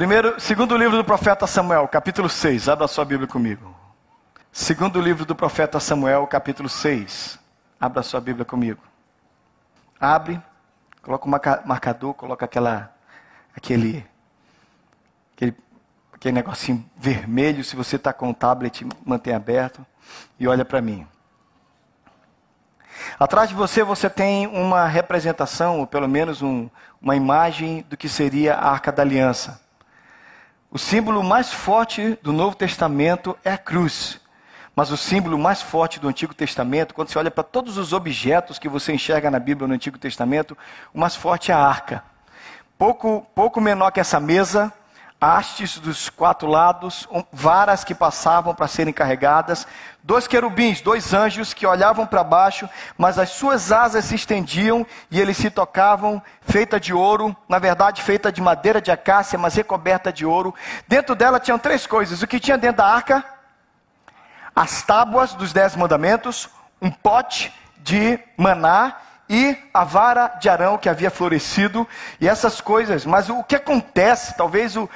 Primeiro, segundo livro do profeta Samuel, capítulo 6. Abra sua Bíblia comigo. Segundo livro do profeta Samuel, capítulo 6. Abra sua Bíblia comigo. Abre, coloca o marcador, coloca aquela, aquele, aquele, aquele negocinho vermelho. Se você está com o tablet, mantém aberto e olha para mim. Atrás de você, você tem uma representação, ou pelo menos um, uma imagem do que seria a Arca da Aliança. O símbolo mais forte do Novo Testamento é a cruz. Mas o símbolo mais forte do Antigo Testamento, quando você olha para todos os objetos que você enxerga na Bíblia no Antigo Testamento, o mais forte é a arca. Pouco, pouco menor que essa mesa, hastes dos quatro lados, varas que passavam para serem carregadas, dois querubins, dois anjos que olhavam para baixo, mas as suas asas se estendiam e eles se tocavam, feita de ouro, na verdade feita de madeira de acácia, mas recoberta de ouro. Dentro dela tinham três coisas: o que tinha dentro da arca, as tábuas dos dez mandamentos, um pote de maná e a vara de Arão que havia florescido e essas coisas. Mas o que acontece, talvez o,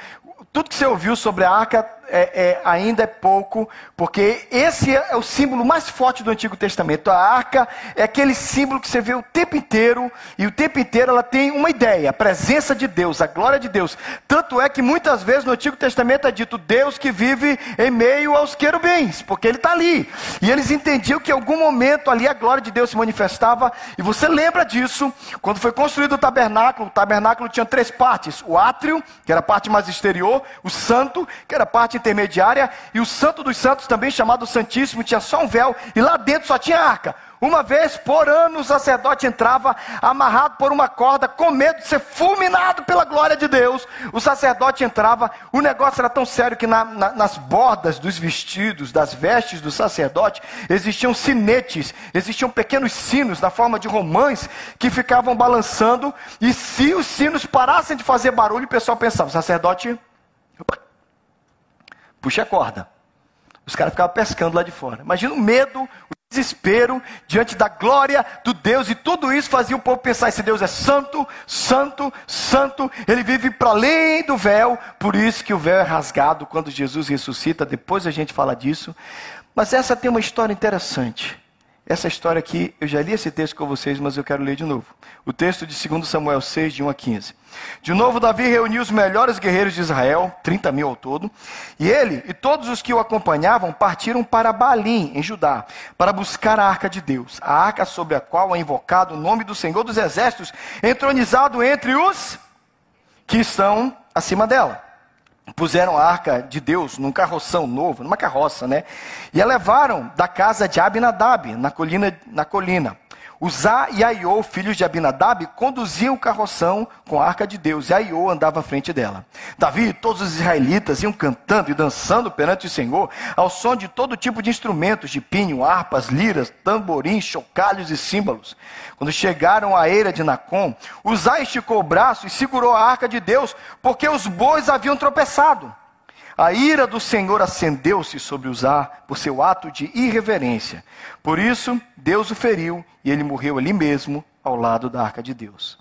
tudo que você ouviu sobre a arca é, é, ainda é pouco, porque esse é o símbolo mais forte do Antigo Testamento. A arca é aquele símbolo que você vê o tempo inteiro, e o tempo inteiro ela tem uma ideia, a presença de Deus, a glória de Deus. Tanto é que muitas vezes no Antigo Testamento é dito Deus que vive em meio aos querubins, porque ele está ali. E eles entendiam que em algum momento ali a glória de Deus se manifestava, e você lembra disso, quando foi construído o tabernáculo, o tabernáculo tinha três partes: o átrio, que era a parte mais exterior, o santo, que era a parte intermediária, e o Santo dos Santos, também chamado Santíssimo, tinha só um véu, e lá dentro só tinha arca. Uma vez por ano o sacerdote entrava amarrado por uma corda, com medo de ser fulminado pela glória de Deus. O sacerdote entrava, o negócio era tão sério que na, na, nas bordas dos vestidos, das vestes do sacerdote, existiam sinetes, existiam pequenos sinos na forma de romãs que ficavam balançando. E se os sinos parassem de fazer barulho, o pessoal pensava: o sacerdote puxa a corda. Os caras ficavam pescando lá de fora. Imagina o medo, o desespero diante da glória do Deus, e tudo isso fazia o povo pensar: esse Deus é santo, santo, santo, ele vive para além do véu, por isso que o véu é rasgado quando Jesus ressuscita. Depois a gente fala disso. Mas essa tem uma história interessante. Essa história aqui, eu já li esse texto com vocês, mas eu quero ler de novo. O texto de 2 Samuel 6, de 1 a 15. De novo, Davi reuniu os melhores guerreiros de Israel, 30 mil ao todo, e ele e todos os que o acompanhavam partiram para Balim, em Judá, para buscar a arca de Deus, a arca sobre a qual é invocado o nome do Senhor dos Exércitos, entronizado entre os que estão acima dela puseram a arca de Deus num carroção novo, numa carroça, né? E a levaram da casa de Abinadab, na colina, na colina. Uzá e Aiô, filhos de Abinadab, conduziam o carroção com a arca de Deus, e Aiô andava à frente dela. Davi e todos os israelitas iam cantando e dançando perante o Senhor, ao som de todo tipo de instrumentos, de pinho, harpas, liras, tamborins, chocalhos e símbolos. Quando chegaram à eira de Nacon, Uzá esticou o braço e segurou a arca de Deus, porque os bois haviam tropeçado. A ira do Senhor acendeu-se sobre Uzá por seu ato de irreverência. Por isso, Deus o feriu e ele morreu ali mesmo, ao lado da arca de Deus.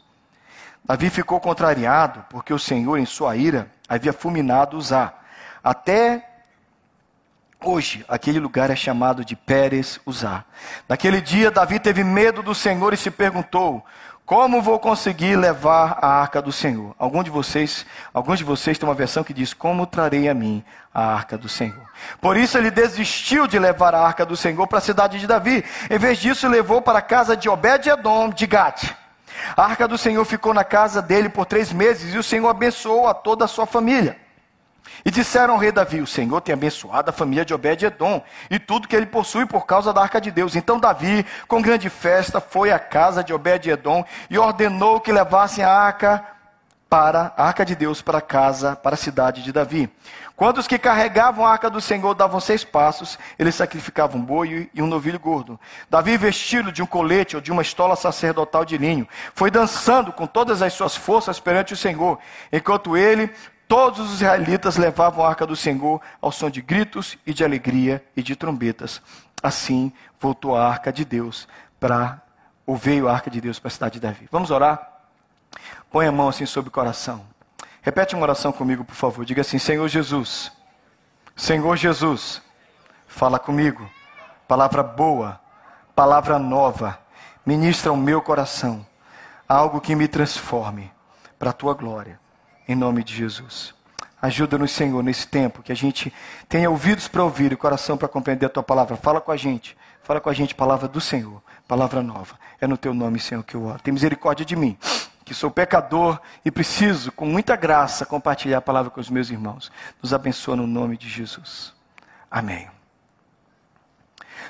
Davi ficou contrariado porque o Senhor, em sua ira, havia fulminado Uzá. Até hoje, aquele lugar é chamado de Pérez Uzá. Naquele dia, Davi teve medo do Senhor e se perguntou: como vou conseguir levar a arca do Senhor? Algum de vocês, alguns de vocês têm uma versão que diz: Como trarei a mim a arca do Senhor? Por isso ele desistiu de levar a arca do Senhor para a cidade de Davi. Em vez disso, levou para a casa de Obed-edom de Gate. A arca do Senhor ficou na casa dele por três meses e o Senhor abençoou a toda a sua família. E disseram ao rei Davi: O Senhor tem abençoado a família de Obed-Edom e tudo que ele possui por causa da arca de Deus. Então Davi, com grande festa, foi à casa de Obed-Edom e ordenou que levassem a arca para a arca de Deus para a casa, para a cidade de Davi. Quando os que carregavam a arca do Senhor davam seis passos, eles sacrificavam um boi e um novilho gordo. Davi, vestido de um colete ou de uma estola sacerdotal de linho, foi dançando com todas as suas forças perante o Senhor, enquanto ele, Todos os israelitas levavam a arca do Senhor ao som de gritos e de alegria e de trombetas. Assim voltou a arca de Deus para, ou veio a arca de Deus para a cidade de Davi. Vamos orar? Põe a mão assim sobre o coração. Repete uma oração comigo, por favor. Diga assim: Senhor Jesus, Senhor Jesus, fala comigo. Palavra boa, palavra nova, ministra o meu coração. Algo que me transforme para a tua glória. Em nome de Jesus. Ajuda-nos, Senhor, nesse tempo, que a gente tenha ouvidos para ouvir e coração para compreender a tua palavra. Fala com a gente. Fala com a gente, palavra do Senhor, palavra nova. É no teu nome, Senhor, que eu oro. Tem misericórdia de mim que sou pecador e preciso, com muita graça, compartilhar a palavra com os meus irmãos. Nos abençoa no nome de Jesus. Amém.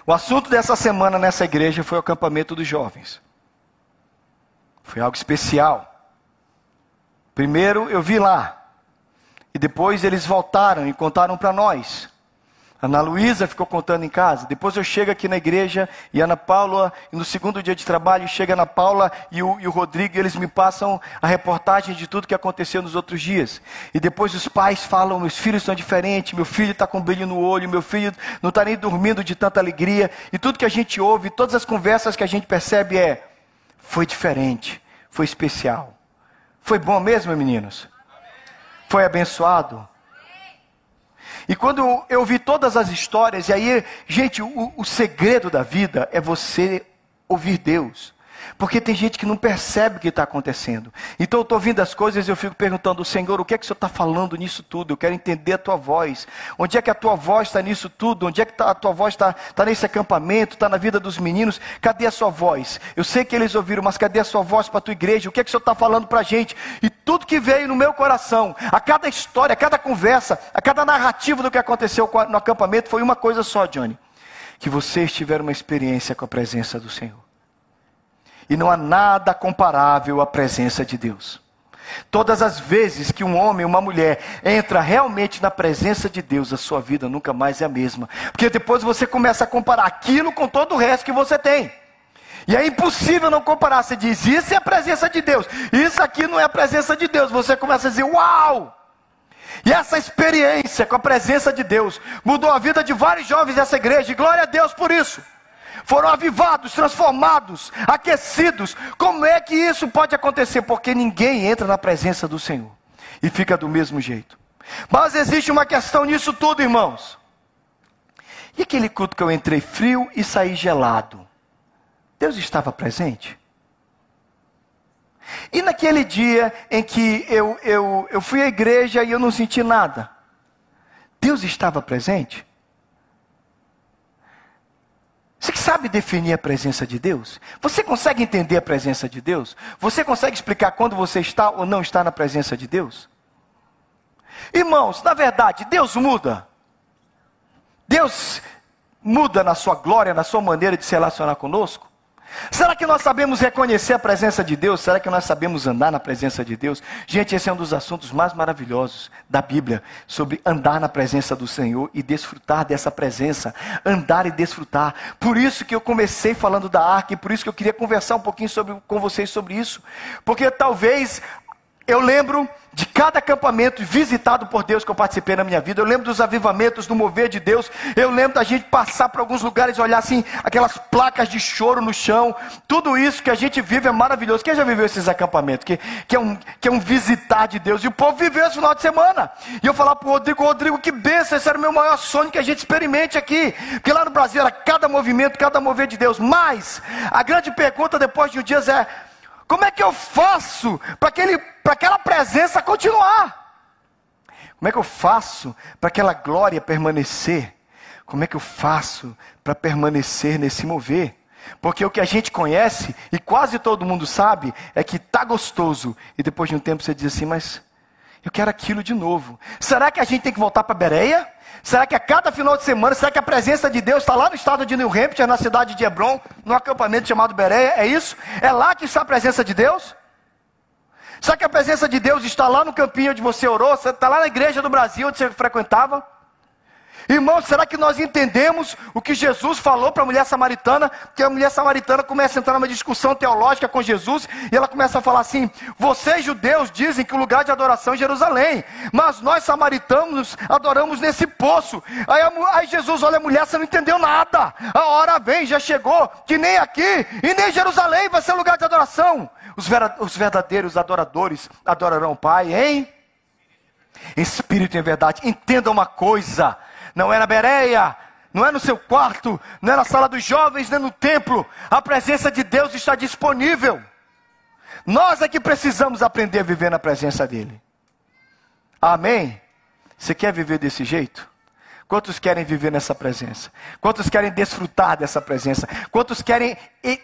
O assunto dessa semana nessa igreja foi o acampamento dos jovens. Foi algo especial. Primeiro eu vi lá, e depois eles voltaram e contaram para nós. Ana Luísa ficou contando em casa. Depois eu chego aqui na igreja e Ana Paula, e no segundo dia de trabalho, chega Ana Paula e o, e o Rodrigo, e eles me passam a reportagem de tudo que aconteceu nos outros dias. E depois os pais falam: meus filhos são diferentes, meu filho está com brilho no olho, meu filho não está nem dormindo de tanta alegria. E tudo que a gente ouve, todas as conversas que a gente percebe é: foi diferente, foi especial. Foi bom mesmo, meninos? Foi abençoado? E quando eu vi todas as histórias, e aí, gente, o, o segredo da vida é você ouvir Deus. Porque tem gente que não percebe o que está acontecendo. Então eu estou ouvindo as coisas e eu fico perguntando, Senhor, o que é que o Senhor está falando nisso tudo? Eu quero entender a tua voz. Onde é que a tua voz está nisso tudo? Onde é que tá, a tua voz está tá nesse acampamento? Está na vida dos meninos? Cadê a sua voz? Eu sei que eles ouviram, mas cadê a sua voz para a tua igreja? O que é que o Senhor está falando para a gente? E tudo que veio no meu coração, a cada história, a cada conversa, a cada narrativa do que aconteceu no acampamento foi uma coisa só, Johnny. Que vocês tiveram uma experiência com a presença do Senhor. E não há nada comparável à presença de Deus. Todas as vezes que um homem, uma mulher entra realmente na presença de Deus, a sua vida nunca mais é a mesma. Porque depois você começa a comparar aquilo com todo o resto que você tem. E é impossível não comparar. Você diz, isso é a presença de Deus. Isso aqui não é a presença de Deus. Você começa a dizer, uau! E essa experiência com a presença de Deus mudou a vida de vários jovens dessa igreja. E glória a Deus por isso foram avivados, transformados, aquecidos. Como é que isso pode acontecer? Porque ninguém entra na presença do Senhor e fica do mesmo jeito. Mas existe uma questão nisso tudo, irmãos. E aquele culto que eu entrei frio e saí gelado? Deus estava presente? E naquele dia em que eu, eu, eu fui à igreja e eu não senti nada? Deus estava presente? Você sabe definir a presença de Deus? Você consegue entender a presença de Deus? Você consegue explicar quando você está ou não está na presença de Deus? Irmãos, na verdade, Deus muda. Deus muda na sua glória, na sua maneira de se relacionar conosco. Será que nós sabemos reconhecer a presença de Deus? Será que nós sabemos andar na presença de Deus? Gente, esse é um dos assuntos mais maravilhosos da Bíblia, sobre andar na presença do Senhor e desfrutar dessa presença, andar e desfrutar. Por isso que eu comecei falando da arca e por isso que eu queria conversar um pouquinho sobre, com vocês sobre isso, porque talvez eu lembro de cada acampamento visitado por Deus que eu participei na minha vida. Eu lembro dos avivamentos, do mover de Deus. Eu lembro da gente passar por alguns lugares e olhar assim, aquelas placas de choro no chão. Tudo isso que a gente vive é maravilhoso. Quem já viveu esses acampamentos? Que, que, é, um, que é um visitar de Deus. E o povo viveu esse final de semana. E eu falar para o Rodrigo, Rodrigo, que benção, esse era o meu maior sonho que a gente experimente aqui. Porque lá no Brasil era cada movimento, cada mover de Deus. Mas a grande pergunta depois de um dia é como é que eu faço para aquela presença continuar? Como é que eu faço para aquela glória permanecer? Como é que eu faço para permanecer nesse mover? Porque o que a gente conhece e quase todo mundo sabe é que tá gostoso e depois de um tempo você diz assim, mas eu quero aquilo de novo. Será que a gente tem que voltar para Bereia? Será que a cada final de semana, será que a presença de Deus está lá no estado de New Hampshire, na cidade de Hebron, no acampamento chamado Bereia? É isso? É lá que está a presença de Deus? Será que a presença de Deus está lá no campinho onde você orou? Está lá na igreja do Brasil onde você frequentava? Irmãos, será que nós entendemos o que Jesus falou para a mulher samaritana? Que a mulher samaritana começa a entrar numa discussão teológica com Jesus e ela começa a falar assim: vocês judeus dizem que o lugar de adoração é Jerusalém, mas nós samaritanos adoramos nesse poço. Aí, aí Jesus olha a mulher, você não entendeu nada. A hora vem, já chegou, que nem aqui e nem Jerusalém vai ser lugar de adoração. Os verdadeiros adoradores adorarão o Pai em espírito em verdade. Entenda uma coisa: não é na Bereia, não é no seu quarto, não é na sala dos jovens, nem no templo. A presença de Deus está disponível. Nós é que precisamos aprender a viver na presença dEle. Amém? Você quer viver desse jeito? Quantos querem viver nessa presença? Quantos querem desfrutar dessa presença? Quantos querem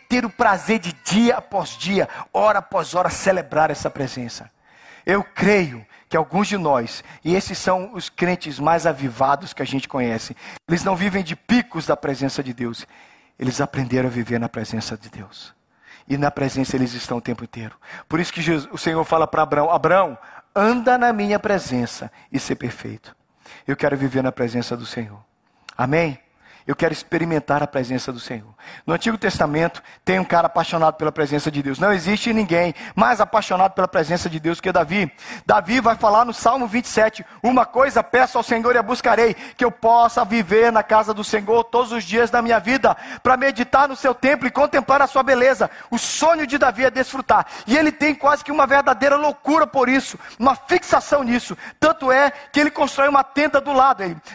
ter o prazer de dia após dia, hora após hora, celebrar essa presença? Eu creio que alguns de nós, e esses são os crentes mais avivados que a gente conhece, eles não vivem de picos da presença de Deus, eles aprenderam a viver na presença de Deus. E na presença eles estão o tempo inteiro. Por isso que Jesus, o Senhor fala para Abraão: Abraão, anda na minha presença e ser perfeito. Eu quero viver na presença do Senhor. Amém? Eu quero experimentar a presença do Senhor. No Antigo Testamento tem um cara apaixonado pela presença de Deus. Não existe ninguém mais apaixonado pela presença de Deus que Davi. Davi vai falar no Salmo 27: Uma coisa peço ao Senhor e a buscarei, que eu possa viver na casa do Senhor todos os dias da minha vida, para meditar no seu templo e contemplar a sua beleza. O sonho de Davi é desfrutar. E ele tem quase que uma verdadeira loucura por isso, uma fixação nisso. Tanto é que ele constrói uma tenda do lado.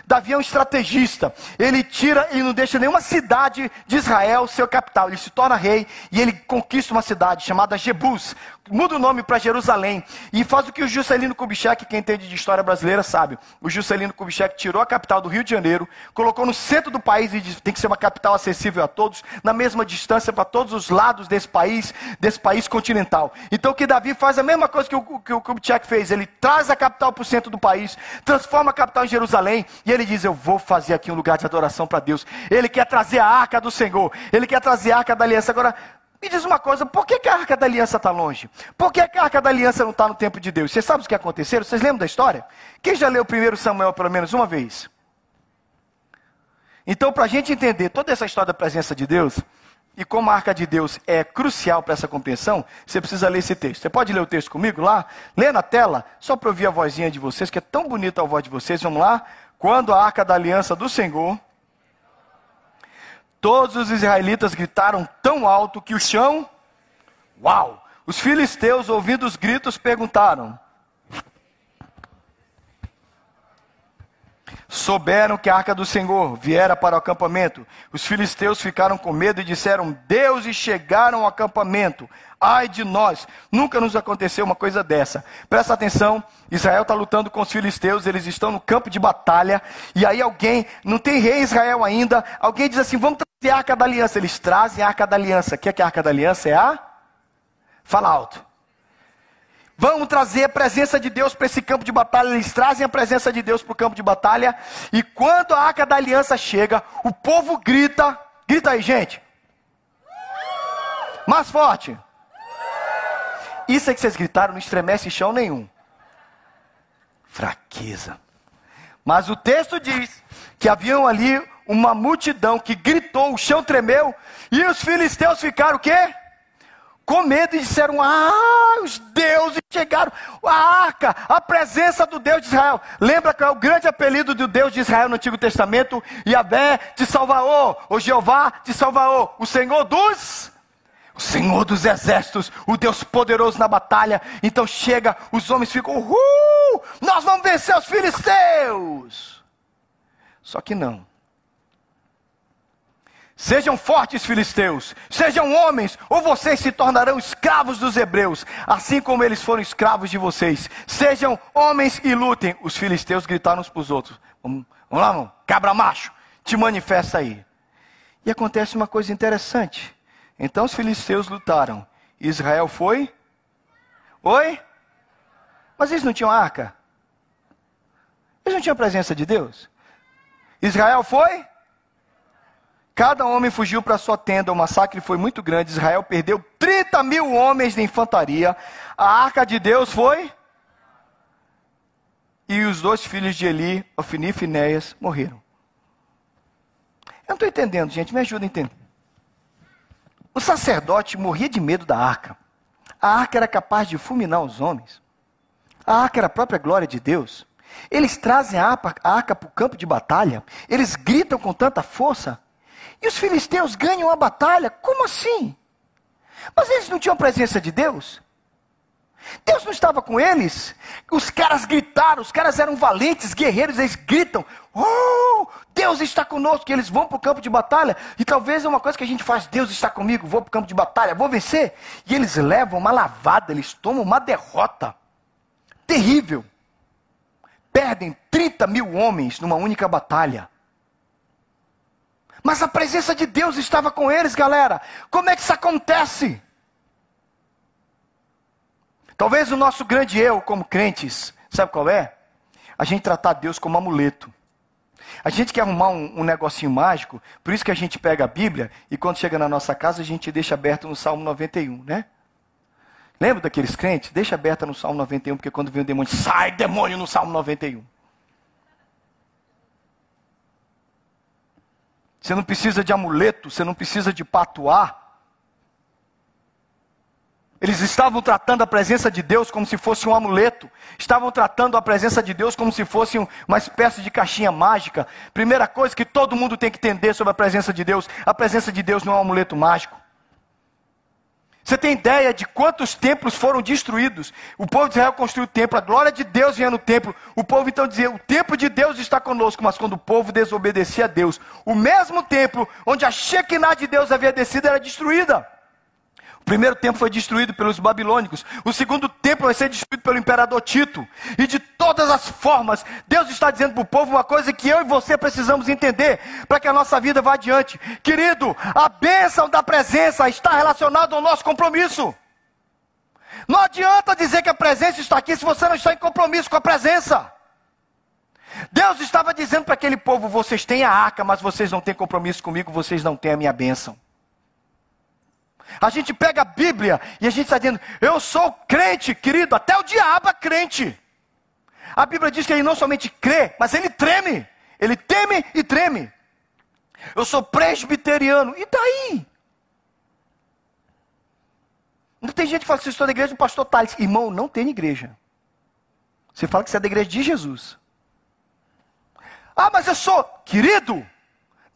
Davi é um estrategista. Ele tira tira e não deixa nenhuma cidade de Israel ser capital. Ele se torna rei e ele conquista uma cidade chamada Jebus, muda o nome para Jerusalém e faz o que o Juscelino Kubitschek, quem entende de história brasileira, sabe. O Juscelino Kubitschek tirou a capital do Rio de Janeiro, colocou no centro do país e disse, tem que ser uma capital acessível a todos, na mesma distância para todos os lados desse país, desse país continental. Então que Davi faz a mesma coisa que o, que o Kubitschek fez, ele traz a capital para o centro do país, transforma a capital em Jerusalém e ele diz, eu vou fazer aqui um lugar de adoração para Deus. Ele quer trazer a arca do Senhor, ele quer trazer a arca da aliança. Agora, me diz uma coisa, por que, que a arca da aliança está longe? Por que, que a arca da aliança não está no tempo de Deus? Vocês sabem o que aconteceu? Vocês lembram da história? Quem já leu o primeiro Samuel pelo menos uma vez? Então, para a gente entender toda essa história da presença de Deus, e como a arca de Deus é crucial para essa compreensão, você precisa ler esse texto. Você pode ler o texto comigo lá? Lê na tela, só para ouvir a vozinha de vocês, que é tão bonita a voz de vocês. Vamos lá? Quando a arca da aliança do Senhor Todos os israelitas gritaram tão alto que o chão. Uau! Os filisteus, ouvindo os gritos, perguntaram: Souberam que a arca do Senhor viera para o acampamento. Os filisteus ficaram com medo e disseram: Deus, e chegaram ao acampamento. Ai de nós, nunca nos aconteceu uma coisa dessa. Presta atenção, Israel está lutando com os filisteus, eles estão no campo de batalha, e aí alguém, não tem rei Israel ainda, alguém diz assim: vamos trazer a arca da aliança. Eles trazem a arca da aliança. O que é que a arca da aliança é a? Fala alto. Vamos trazer a presença de Deus para esse campo de batalha. Eles trazem a presença de Deus para o campo de batalha. E quando a arca da aliança chega, o povo grita. Grita aí, gente. Mais forte. Isso é que vocês gritaram, não estremece chão nenhum. Fraqueza. Mas o texto diz que haviam ali uma multidão que gritou, o chão tremeu, e os filisteus ficaram o quê? Com medo e disseram: Ah, os deuses chegaram, a arca, a presença do Deus de Israel. Lembra que é o grande apelido do Deus de Israel no Antigo Testamento? Yahvé de Salvaô, ou Jeová de Salvaô, o Senhor dos o Senhor dos exércitos, o Deus poderoso na batalha. Então chega, os homens ficam, uhul, nós vamos vencer os filisteus. Só que não. Sejam fortes, filisteus, sejam homens, ou vocês se tornarão escravos dos hebreus, assim como eles foram escravos de vocês. Sejam homens e lutem. Os filisteus gritaram uns para os outros: Vamos, vamos lá, vamos, cabra macho, te manifesta aí. E acontece uma coisa interessante. Então os filisteus lutaram. Israel foi? Oi? Mas eles não tinham arca? Eles não tinham presença de Deus? Israel foi? Cada homem fugiu para sua tenda, o massacre foi muito grande. Israel perdeu 30 mil homens de infantaria. A arca de Deus foi? E os dois filhos de Eli, Ofni e Finéias, morreram. Eu não estou entendendo, gente, me ajuda a entender. O sacerdote morria de medo da arca. A arca era capaz de fulminar os homens. A arca era a própria glória de Deus. Eles trazem a arca para o campo de batalha. Eles gritam com tanta força. E os filisteus ganham a batalha. Como assim? Mas eles não tinham a presença de Deus? Deus não estava com eles? Os caras gritaram, os caras eram valentes, guerreiros, eles gritam: Oh, Deus está conosco. E eles vão para o campo de batalha. E talvez é uma coisa que a gente faz: Deus está comigo, vou para o campo de batalha, vou vencer. E eles levam uma lavada, eles tomam uma derrota terrível. Perdem 30 mil homens numa única batalha. Mas a presença de Deus estava com eles, galera. Como é que isso acontece? Talvez o nosso grande eu, como crentes, sabe qual é? A gente tratar Deus como amuleto. A gente quer arrumar um, um, negocinho mágico, por isso que a gente pega a Bíblia e quando chega na nossa casa a gente deixa aberto no Salmo 91, né? Lembra daqueles crentes? Deixa aberta no Salmo 91, porque quando vem o demônio, sai demônio no Salmo 91. Você não precisa de amuleto, você não precisa de patuar. Eles estavam tratando a presença de Deus como se fosse um amuleto. Estavam tratando a presença de Deus como se fosse uma espécie de caixinha mágica. Primeira coisa que todo mundo tem que entender sobre a presença de Deus: a presença de Deus não é um amuleto mágico. Você tem ideia de quantos templos foram destruídos? O povo de Israel construiu o templo, a glória de Deus vinha no templo. O povo então dizia: O templo de Deus está conosco. Mas quando o povo desobedecia a Deus, o mesmo templo onde a Shekinah de Deus havia descido era destruída. O primeiro templo foi destruído pelos babilônicos. O segundo templo vai ser destruído pelo imperador Tito. E de todas as formas, Deus está dizendo para o povo uma coisa que eu e você precisamos entender para que a nossa vida vá adiante. Querido, a bênção da presença está relacionada ao nosso compromisso. Não adianta dizer que a presença está aqui se você não está em compromisso com a presença. Deus estava dizendo para aquele povo: vocês têm a arca, mas vocês não têm compromisso comigo, vocês não têm a minha bênção. A gente pega a Bíblia e a gente está dizendo, eu sou crente, querido, até o diabo é crente. A Bíblia diz que ele não somente crê, mas ele treme. Ele teme e treme. Eu sou presbiteriano, e daí? Não tem gente que fala que você estou da igreja do pastor Tales. Irmão, não tem igreja. Você fala que você é da igreja de Jesus. Ah, mas eu sou, querido,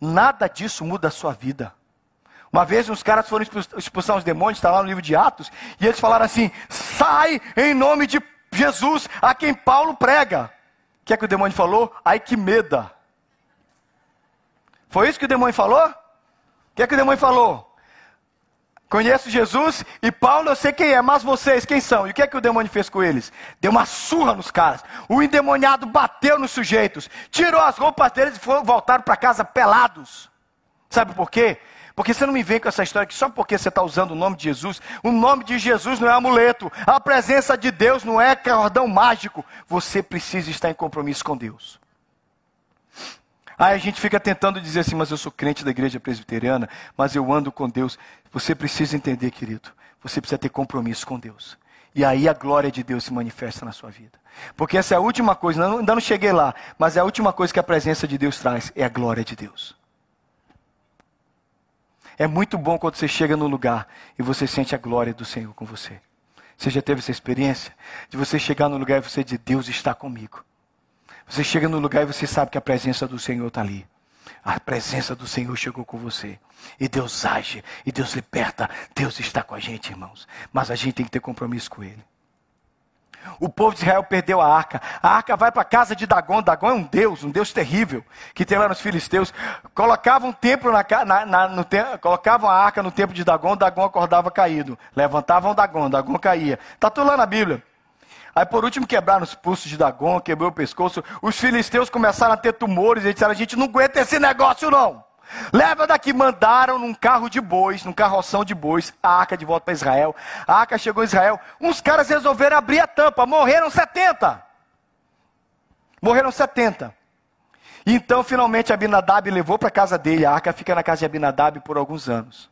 nada disso muda a sua vida. Uma vez uns caras foram expulsar os demônios, está lá no livro de Atos, e eles falaram assim: sai em nome de Jesus, a quem Paulo prega. O que é que o demônio falou? Ai que meda. Foi isso que o demônio falou? O que é que o demônio falou? Conheço Jesus e Paulo eu sei quem é, mas vocês quem são? E o que é que o demônio fez com eles? Deu uma surra nos caras. O endemoniado bateu nos sujeitos, tirou as roupas deles e foram, voltaram para casa pelados. Sabe por quê? Porque você não me vem com essa história que só porque você está usando o nome de Jesus, o nome de Jesus não é amuleto, a presença de Deus não é cordão mágico. Você precisa estar em compromisso com Deus. Aí a gente fica tentando dizer assim, mas eu sou crente da igreja presbiteriana, mas eu ando com Deus. Você precisa entender, querido, você precisa ter compromisso com Deus. E aí a glória de Deus se manifesta na sua vida. Porque essa é a última coisa, ainda não cheguei lá, mas é a última coisa que a presença de Deus traz, é a glória de Deus. É muito bom quando você chega no lugar e você sente a glória do Senhor com você. Você já teve essa experiência de você chegar no lugar e você dizer: Deus está comigo. Você chega no lugar e você sabe que a presença do Senhor está ali. A presença do Senhor chegou com você. E Deus age, e Deus liberta. Deus está com a gente, irmãos. Mas a gente tem que ter compromisso com Ele. O povo de Israel perdeu a arca. A arca vai para a casa de Dagon. Dagon é um deus, um deus terrível, que tem lá nos filisteus. Colocavam um templo na, na, na no colocavam a arca no templo de Dagon, Dagon acordava caído. Levantavam Dagon, Dagon caía. Está tudo lá na Bíblia. Aí por último quebraram os pulsos de Dagon, quebrou o pescoço. Os filisteus começaram a ter tumores e disseram: a gente não aguenta esse negócio não. Leva daqui, mandaram num carro de bois, num carroção de bois, a arca de volta para Israel. A arca chegou em Israel. Uns caras resolveram abrir a tampa, morreram 70. Morreram 70. Então, finalmente, Abinadab levou para a casa dele. A arca fica na casa de Abinadab por alguns anos.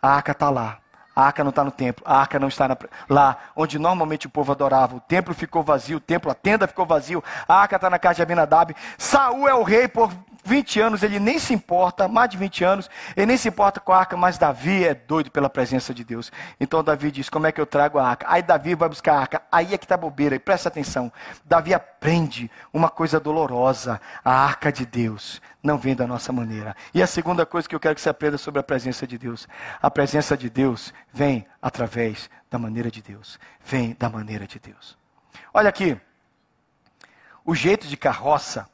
A arca está lá. A arca não está no templo, a arca não está na, lá onde normalmente o povo adorava. O templo ficou vazio, o templo, a tenda ficou vazio, a arca está na casa de Abinadab. Saul é o rei por 20 anos ele nem se importa, mais de 20 anos, ele nem se importa com a arca, mas Davi é doido pela presença de Deus. Então Davi diz: Como é que eu trago a arca? Aí Davi vai buscar a arca, aí é que está bobeira, e presta atenção. Davi aprende uma coisa dolorosa: a arca de Deus não vem da nossa maneira. E a segunda coisa que eu quero que você aprenda sobre a presença de Deus: a presença de Deus vem através da maneira de Deus, vem da maneira de Deus. Olha aqui, o jeito de carroça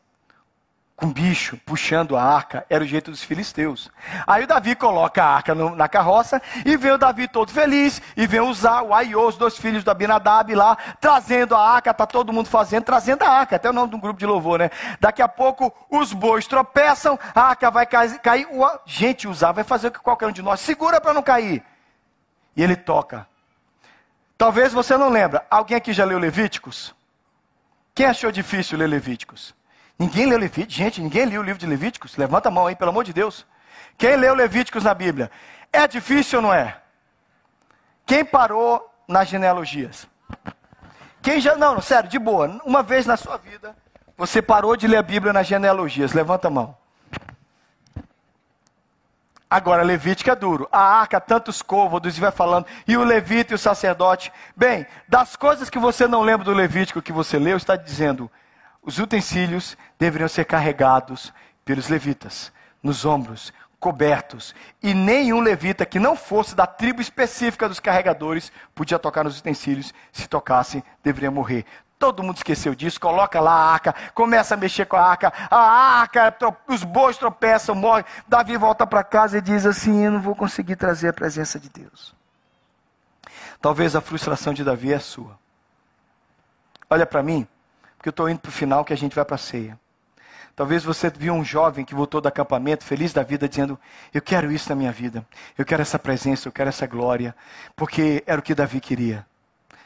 com bicho puxando a arca, era o jeito dos filisteus. Aí o Davi coloca a arca no, na carroça e vem o Davi todo feliz e vem usar o Aiô, os dois filhos do Abinadab lá, trazendo a arca, tá todo mundo fazendo, trazendo a arca, até o nome de um grupo de louvor, né? Daqui a pouco os bois tropeçam, a arca vai cair, cair o, gente usar, vai fazer o que qualquer um de nós, segura para não cair. E ele toca. Talvez você não lembra, alguém aqui já leu Levíticos? Quem achou difícil ler Levíticos? Ninguém leu Levíticos. Gente, ninguém leu o livro de Levíticos? Levanta a mão aí, pelo amor de Deus. Quem leu Levíticos na Bíblia? É difícil ou não é? Quem parou nas genealogias? Quem já. Não, sério, de boa. Uma vez na sua vida, você parou de ler a Bíblia nas genealogias. Levanta a mão. Agora, Levítico é duro. A arca, tantos côvados, e vai falando. E o levita e o sacerdote. Bem, das coisas que você não lembra do Levítico que você leu, está dizendo: os utensílios deveriam ser carregados pelos levitas, nos ombros, cobertos, e nenhum levita que não fosse da tribo específica dos carregadores podia tocar nos utensílios, se tocasse, deveria morrer. Todo mundo esqueceu disso, coloca lá a arca, começa a mexer com a arca, a arca, os bois tropeçam, morrem. Davi volta para casa e diz assim: Eu não vou conseguir trazer a presença de Deus. Talvez a frustração de Davi é sua. Olha para mim, porque eu estou indo para o final que a gente vai para a ceia. Talvez você viu um jovem que voltou do acampamento, feliz da vida, dizendo: Eu quero isso na minha vida, eu quero essa presença, eu quero essa glória, porque era o que Davi queria.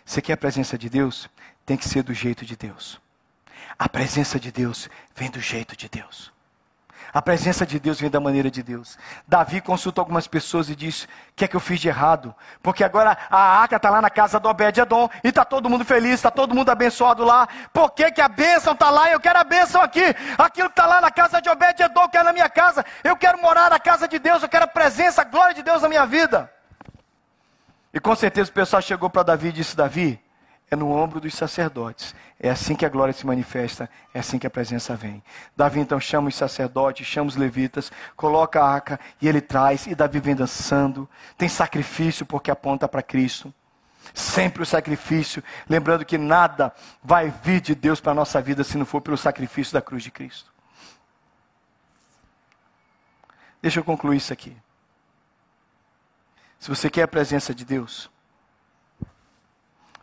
Você quer a presença de Deus? Tem que ser do jeito de Deus. A presença de Deus vem do jeito de Deus. A presença de Deus vem da maneira de Deus. Davi consulta algumas pessoas e diz: O que é que eu fiz de errado? Porque agora a arca está lá na casa do Obed-Edom e está todo mundo feliz, está todo mundo abençoado lá. Por que, que a bênção está lá eu quero a bênção aqui? Aquilo que está lá na casa de Obed-Edom, eu quero na minha casa. Eu quero morar na casa de Deus, eu quero a presença, a glória de Deus na minha vida. E com certeza o pessoal chegou para Davi e disse: Davi, é no ombro dos sacerdotes. É assim que a glória se manifesta, é assim que a presença vem. Davi então chama os sacerdotes, chama os levitas, coloca a arca e ele traz, e Davi vem dançando. Tem sacrifício porque aponta para Cristo. Sempre o sacrifício, lembrando que nada vai vir de Deus para a nossa vida se não for pelo sacrifício da cruz de Cristo. Deixa eu concluir isso aqui. Se você quer a presença de Deus,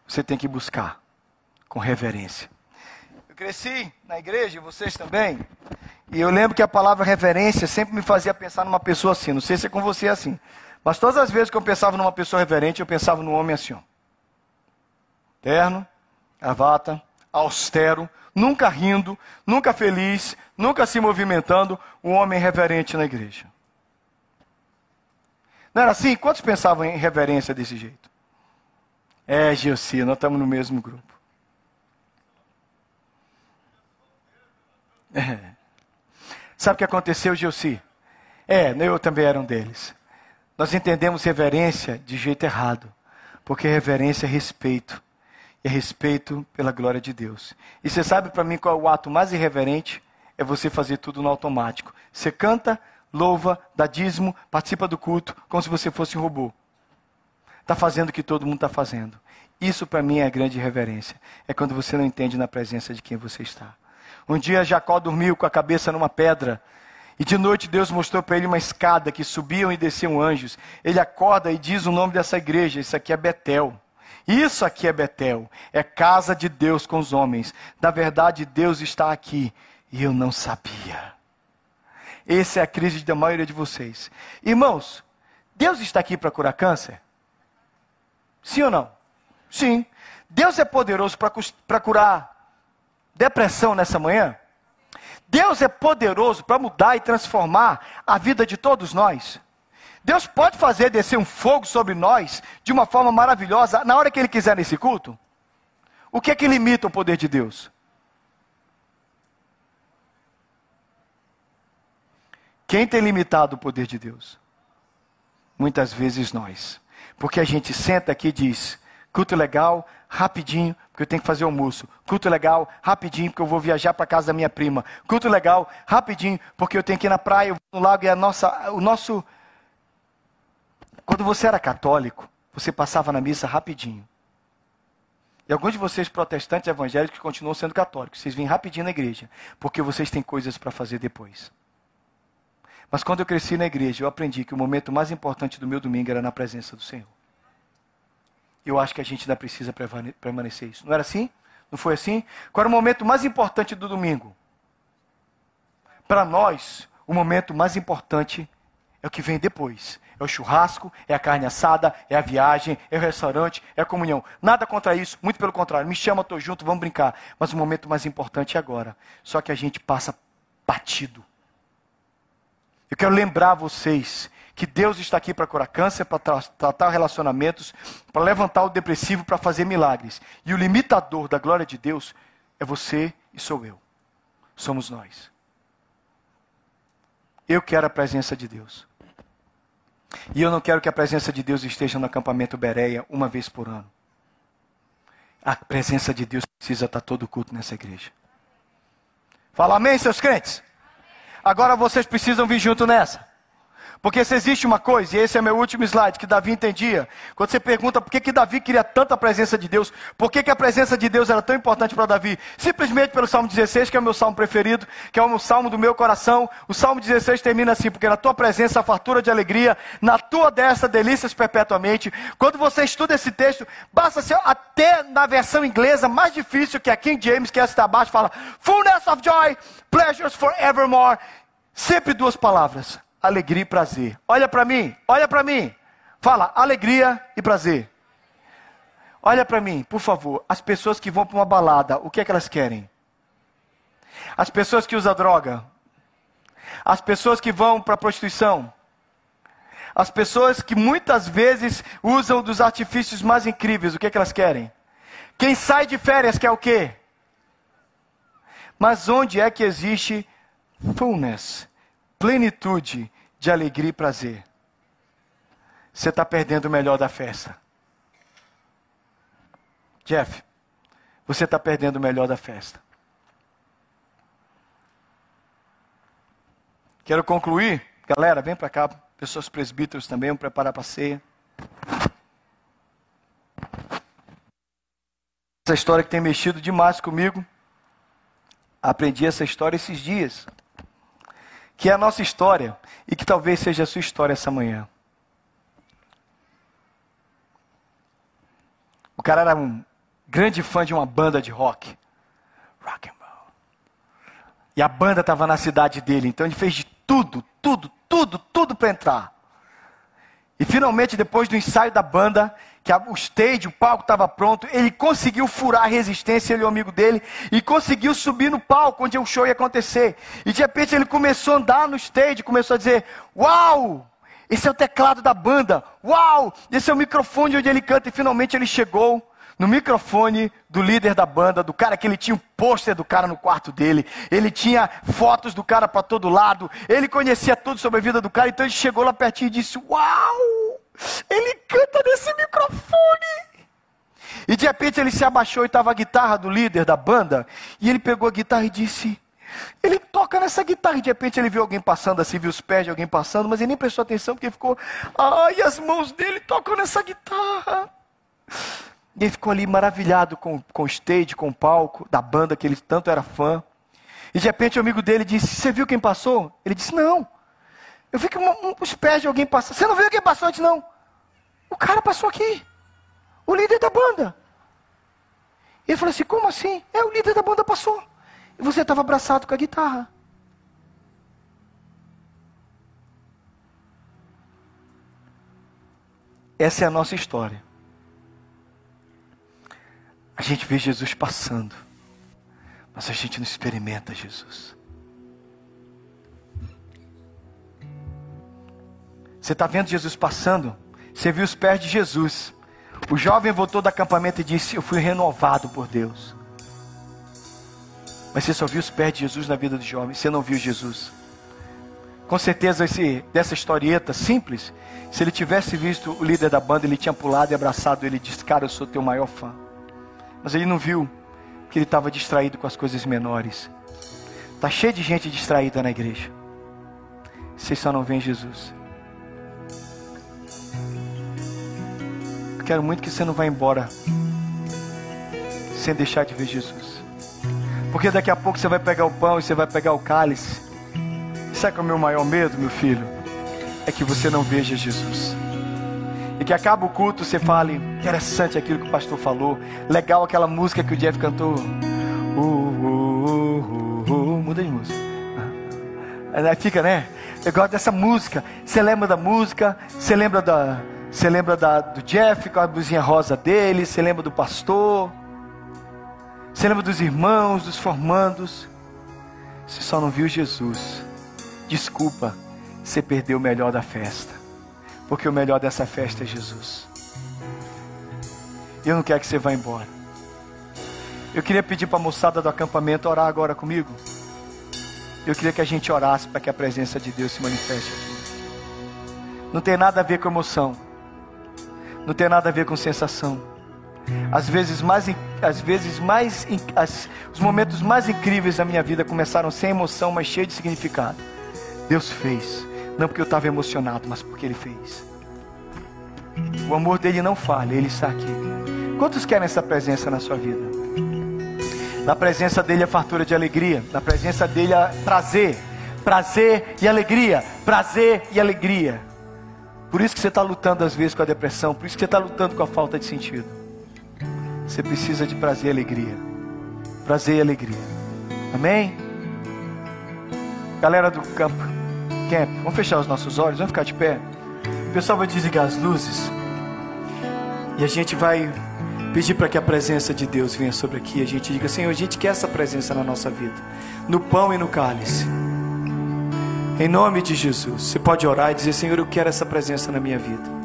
você tem que buscar com reverência. Eu cresci na igreja, vocês também, e eu lembro que a palavra reverência sempre me fazia pensar numa pessoa assim. Não sei se é com você assim, mas todas as vezes que eu pensava numa pessoa reverente, eu pensava num homem assim, ó. Terno, gravata, austero, nunca rindo, nunca feliz, nunca se movimentando, um homem reverente na igreja. Não era assim? Quantos pensavam em reverência desse jeito? É, Gilci, nós estamos no mesmo grupo. É. Sabe o que aconteceu, Gilci? É, eu também era um deles. Nós entendemos reverência de jeito errado. Porque reverência é respeito. É respeito pela glória de Deus. E você sabe para mim qual é o ato mais irreverente? É você fazer tudo no automático. Você canta, louva, dá dízimo, participa do culto, como se você fosse um robô está fazendo o que todo mundo está fazendo. Isso para mim é a grande reverência. É quando você não entende na presença de quem você está. Um dia Jacó dormiu com a cabeça numa pedra. E de noite Deus mostrou para ele uma escada que subiam e desciam anjos. Ele acorda e diz o nome dessa igreja: Isso aqui é Betel. Isso aqui é Betel. É casa de Deus com os homens. Na verdade, Deus está aqui. E eu não sabia. Essa é a crise da maioria de vocês. Irmãos, Deus está aqui para curar câncer? Sim ou não? Sim. Deus é poderoso para curar depressão nessa manhã? Deus é poderoso para mudar e transformar a vida de todos nós. Deus pode fazer descer um fogo sobre nós de uma forma maravilhosa na hora que Ele quiser nesse culto? O que é que limita o poder de Deus? Quem tem limitado o poder de Deus? Muitas vezes nós. Porque a gente senta aqui e diz: culto legal, rapidinho, porque eu tenho que fazer almoço. Culto legal, rapidinho, porque eu vou viajar para casa da minha prima. Culto legal, rapidinho, porque eu tenho que ir na praia, no lago e a nossa, o nosso. Quando você era católico, você passava na missa rapidinho. E alguns de vocês protestantes evangélicos continuam sendo católicos, vocês vêm rapidinho na igreja, porque vocês têm coisas para fazer depois. Mas quando eu cresci na igreja, eu aprendi que o momento mais importante do meu domingo era na presença do Senhor. Eu acho que a gente ainda precisa permanecer isso. Não era assim? Não foi assim? Qual era o momento mais importante do domingo? Para nós, o momento mais importante é o que vem depois. É o churrasco, é a carne assada, é a viagem, é o restaurante, é a comunhão. Nada contra isso, muito pelo contrário. Me chama, estou junto, vamos brincar. Mas o momento mais importante é agora. Só que a gente passa batido. Eu quero lembrar vocês que Deus está aqui para curar câncer, para tra tratar relacionamentos, para levantar o depressivo, para fazer milagres. E o limitador da glória de Deus é você e sou eu. Somos nós. Eu quero a presença de Deus. E eu não quero que a presença de Deus esteja no acampamento Bereia uma vez por ano. A presença de Deus precisa estar todo culto nessa igreja. Fala amém, seus crentes. Agora vocês precisam vir junto nessa. Porque se existe uma coisa, e esse é meu último slide, que Davi entendia, quando você pergunta por que, que Davi queria tanta presença de Deus, por que, que a presença de Deus era tão importante para Davi? Simplesmente pelo Salmo 16, que é o meu salmo preferido, que é o salmo do meu coração. O Salmo 16 termina assim, porque na tua presença há fartura de alegria, na tua destra delícias perpetuamente. Quando você estuda esse texto, basta ser até na versão inglesa mais difícil, que a King James, que é essa abaixo, fala, fullness of joy, pleasures forevermore. Sempre duas palavras alegria e prazer. Olha para mim, olha para mim. Fala, alegria e prazer. Olha para mim, por favor. As pessoas que vão para uma balada, o que é que elas querem? As pessoas que usam droga. As pessoas que vão para a prostituição. As pessoas que muitas vezes usam dos artifícios mais incríveis, o que é que elas querem? Quem sai de férias quer o quê? Mas onde é que existe fullness, plenitude de alegria e prazer, você está perdendo o melhor da festa. Jeff, você está perdendo o melhor da festa. Quero concluir. Galera, vem para cá. Pessoas presbíteros também, vamos preparar para a ceia. Essa história que tem mexido demais comigo. Aprendi essa história esses dias que é a nossa história e que talvez seja a sua história essa manhã. O cara era um grande fã de uma banda de rock. Rock and roll. E a banda estava na cidade dele, então ele fez de tudo, tudo, tudo, tudo para entrar. E finalmente, depois do ensaio da banda, que o stage, o palco estava pronto, ele conseguiu furar a resistência, ele o amigo dele, e conseguiu subir no palco onde o show ia acontecer. E de repente ele começou a andar no stage, começou a dizer: Uau! Esse é o teclado da banda. Uau! Esse é o microfone onde ele canta. E finalmente ele chegou no microfone do líder da banda, do cara que ele tinha um pôster do cara no quarto dele, ele tinha fotos do cara para todo lado, ele conhecia tudo sobre a vida do cara, então ele chegou lá pertinho e disse: Uau! Ele canta nesse microfone! E de repente ele se abaixou e estava a guitarra do líder da banda, e ele pegou a guitarra e disse: ele toca nessa guitarra e de repente ele viu alguém passando assim, viu os pés de alguém passando, mas ele nem prestou atenção porque ficou, ai, as mãos dele tocam nessa guitarra. E ele ficou ali maravilhado com, com o stage, com o palco da banda que ele tanto era fã. E de repente o amigo dele disse: Você viu quem passou? Ele disse: Não. Eu vi que um, um, os pés de alguém passou. Você não viu quem passou antes, não? O cara passou aqui. O líder da banda. Ele falou assim: Como assim? É, o líder da banda passou. E você estava abraçado com a guitarra. Essa é a nossa história. A gente vê Jesus passando, mas a gente não experimenta Jesus. Você está vendo Jesus passando? Você viu os pés de Jesus. O jovem voltou do acampamento e disse: Eu fui renovado por Deus. Mas você só viu os pés de Jesus na vida do jovem, você não viu Jesus. Com certeza, esse, dessa historieta simples, se ele tivesse visto o líder da banda, ele tinha pulado e abraçado ele e disse: Cara, eu sou teu maior fã. Mas ele não viu que ele estava distraído com as coisas menores. Está cheio de gente distraída na igreja. Vocês só não veem Jesus. Quero muito que você não vá embora sem deixar de ver Jesus. Porque daqui a pouco você vai pegar o pão e você vai pegar o cálice. E sabe qual é o meu maior medo, meu filho? É que você não veja Jesus. E que acaba o culto, você fale, interessante aquilo que o pastor falou. Legal aquela música que o Jeff cantou. Uh, uh, uh, uh, muda de música. Aí fica, né? Eu gosto dessa música. Você lembra da música? Você lembra da, você lembra da, do Jeff com a blusinha rosa dele? Você lembra do pastor? Você lembra dos irmãos, dos formandos? Você só não viu Jesus. Desculpa, você perdeu o melhor da festa. Porque o melhor dessa festa é Jesus. Eu não quero que você vá embora. Eu queria pedir para a moçada do acampamento orar agora comigo. Eu queria que a gente orasse para que a presença de Deus se manifeste aqui. Não tem nada a ver com emoção. Não tem nada a ver com sensação. Às vezes mais, às vezes mais, as, os momentos mais incríveis da minha vida começaram sem emoção, mas cheio de significado. Deus fez, não porque eu estava emocionado, mas porque Ele fez. O amor dele não falha, Ele está aqui. Quantos querem essa presença na sua vida? Na presença dele é fartura de alegria, na presença dele é prazer, prazer e alegria, prazer e alegria. Por isso que você está lutando às vezes com a depressão, por isso que você está lutando com a falta de sentido. Você precisa de prazer e alegria. Prazer e alegria. Amém? Galera do campo, camp, vamos fechar os nossos olhos, vamos ficar de pé. O pessoal vai desligar as luzes. E a gente vai pedir para que a presença de Deus venha sobre aqui. A gente diga, Senhor, a gente quer essa presença na nossa vida, no pão e no cálice. Em nome de Jesus, você pode orar e dizer, Senhor, eu quero essa presença na minha vida.